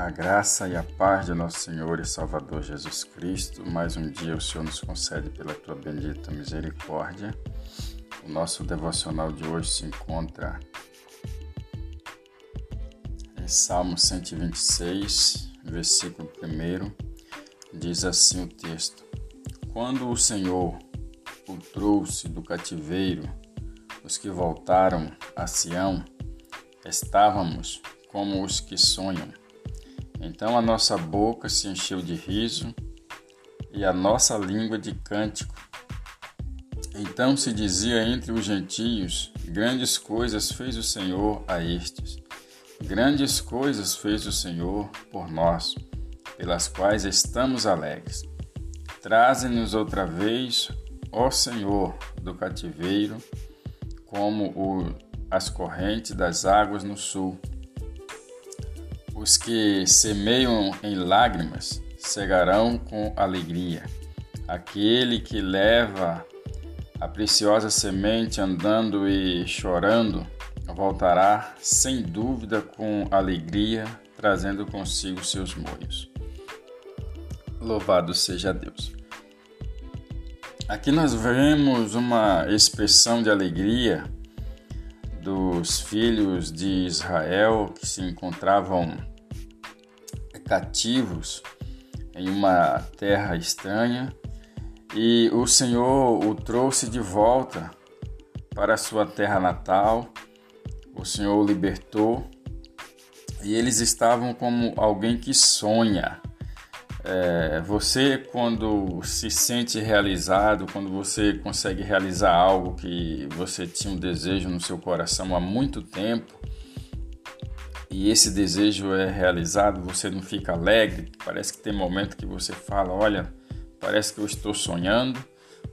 A graça e a paz de nosso Senhor e Salvador Jesus Cristo, mais um dia o Senhor nos concede pela tua bendita misericórdia. O nosso devocional de hoje se encontra em Salmo 126, versículo 1. Diz assim o texto: Quando o Senhor o trouxe do cativeiro, os que voltaram a Sião, estávamos como os que sonham então a nossa boca se encheu de riso e a nossa língua de cântico. Então se dizia entre os gentios: Grandes coisas fez o Senhor a estes. Grandes coisas fez o Senhor por nós, pelas quais estamos alegres. Traze-nos outra vez, ó Senhor, do cativeiro, como o, as correntes das águas no sul os que semeiam em lágrimas cegarão com alegria. Aquele que leva a preciosa semente andando e chorando voltará sem dúvida com alegria, trazendo consigo seus molhos. Louvado seja Deus. Aqui nós vemos uma expressão de alegria dos filhos de Israel que se encontravam cativos em uma terra estranha e o Senhor o trouxe de volta para sua terra natal. O Senhor o libertou e eles estavam como alguém que sonha. É, você, quando se sente realizado, quando você consegue realizar algo que você tinha um desejo no seu coração há muito tempo, e esse desejo é realizado, você não fica alegre, parece que tem momento que você fala, olha, parece que eu estou sonhando,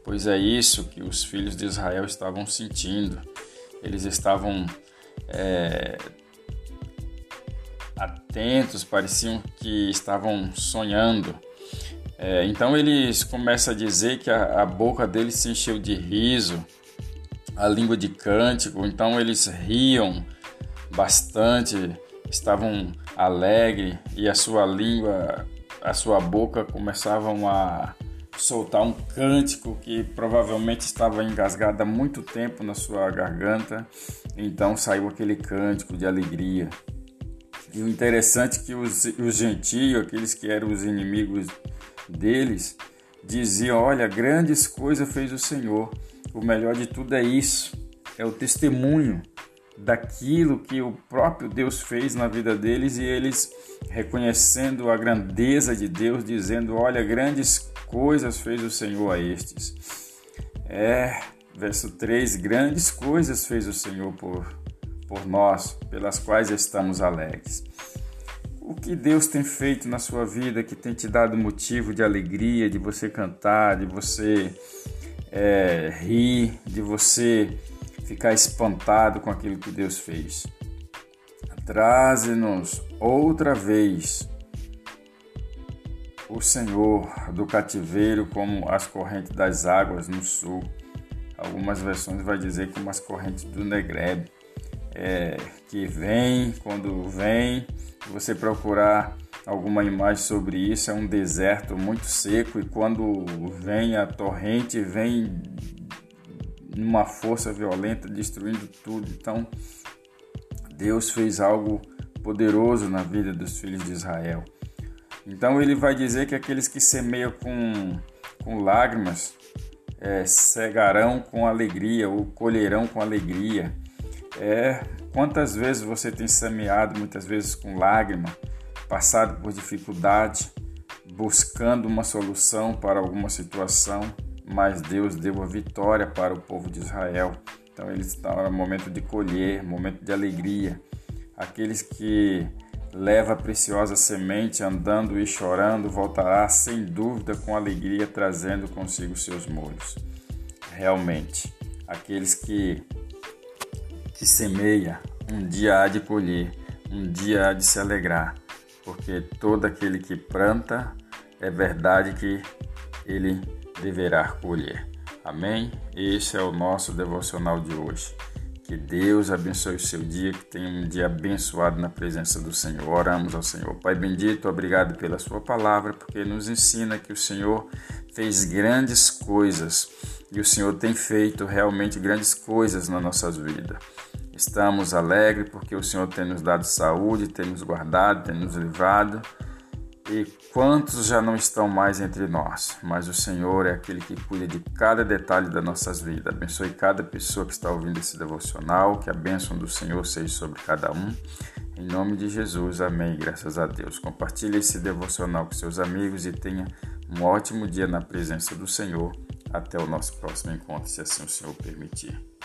pois é isso que os filhos de Israel estavam sentindo. Eles estavam é, atentos, pareciam que estavam sonhando. É, então eles começam a dizer que a, a boca deles se encheu de riso, a língua de cântico, então eles riam bastante estavam alegres e a sua língua, a sua boca começavam a soltar um cântico que provavelmente estava engasgado há muito tempo na sua garganta. Então saiu aquele cântico de alegria. E o interessante é que os, os gentios, aqueles que eram os inimigos deles, diziam: Olha, grandes coisas fez o Senhor. O melhor de tudo é isso, é o testemunho daquilo que o próprio Deus fez na vida deles e eles reconhecendo a grandeza de Deus, dizendo: Olha, grandes coisas fez o Senhor a estes. É, verso 3: Grandes coisas fez o Senhor por, por nós, pelas quais estamos alegres. O que Deus tem feito na sua vida que tem te dado motivo de alegria, de você cantar, de você é, rir, de você ficar espantado com aquilo que Deus fez. Traze-nos outra vez o Senhor do cativeiro como as correntes das águas no sul. Algumas versões vai dizer como as correntes do Negreb, é, que vem, quando vem, você procurar alguma imagem sobre isso, é um deserto muito seco e quando vem a torrente, vem numa força violenta, destruindo tudo. Então, Deus fez algo poderoso na vida dos filhos de Israel. Então, ele vai dizer que aqueles que semeiam com, com lágrimas é, cegarão com alegria ou colherão com alegria. É, quantas vezes você tem semeado, muitas vezes com lágrima, passado por dificuldade, buscando uma solução para alguma situação mas Deus deu a vitória para o povo de Israel. Então eles estão no momento de colher, momento de alegria. Aqueles que leva a preciosa semente andando e chorando voltará sem dúvida com alegria trazendo consigo seus molhos. Realmente, aqueles que que semeia, um dia há de colher, um dia há de se alegrar, porque todo aquele que planta é verdade que ele deverá colher. Amém? Esse é o nosso devocional de hoje. Que Deus abençoe o seu dia, que tenha um dia abençoado na presença do Senhor. Oramos ao Senhor. Pai bendito, obrigado pela sua palavra, porque nos ensina que o Senhor fez grandes coisas e o Senhor tem feito realmente grandes coisas nas nossas vidas. Estamos alegres porque o Senhor tem nos dado saúde, tem nos guardado, tem nos livrado. E quantos já não estão mais entre nós? Mas o Senhor é aquele que cuida de cada detalhe das nossas vidas. Abençoe cada pessoa que está ouvindo esse devocional, que a bênção do Senhor seja sobre cada um. Em nome de Jesus, amém. Graças a Deus. Compartilhe esse devocional com seus amigos e tenha um ótimo dia na presença do Senhor. Até o nosso próximo encontro, se assim o Senhor permitir.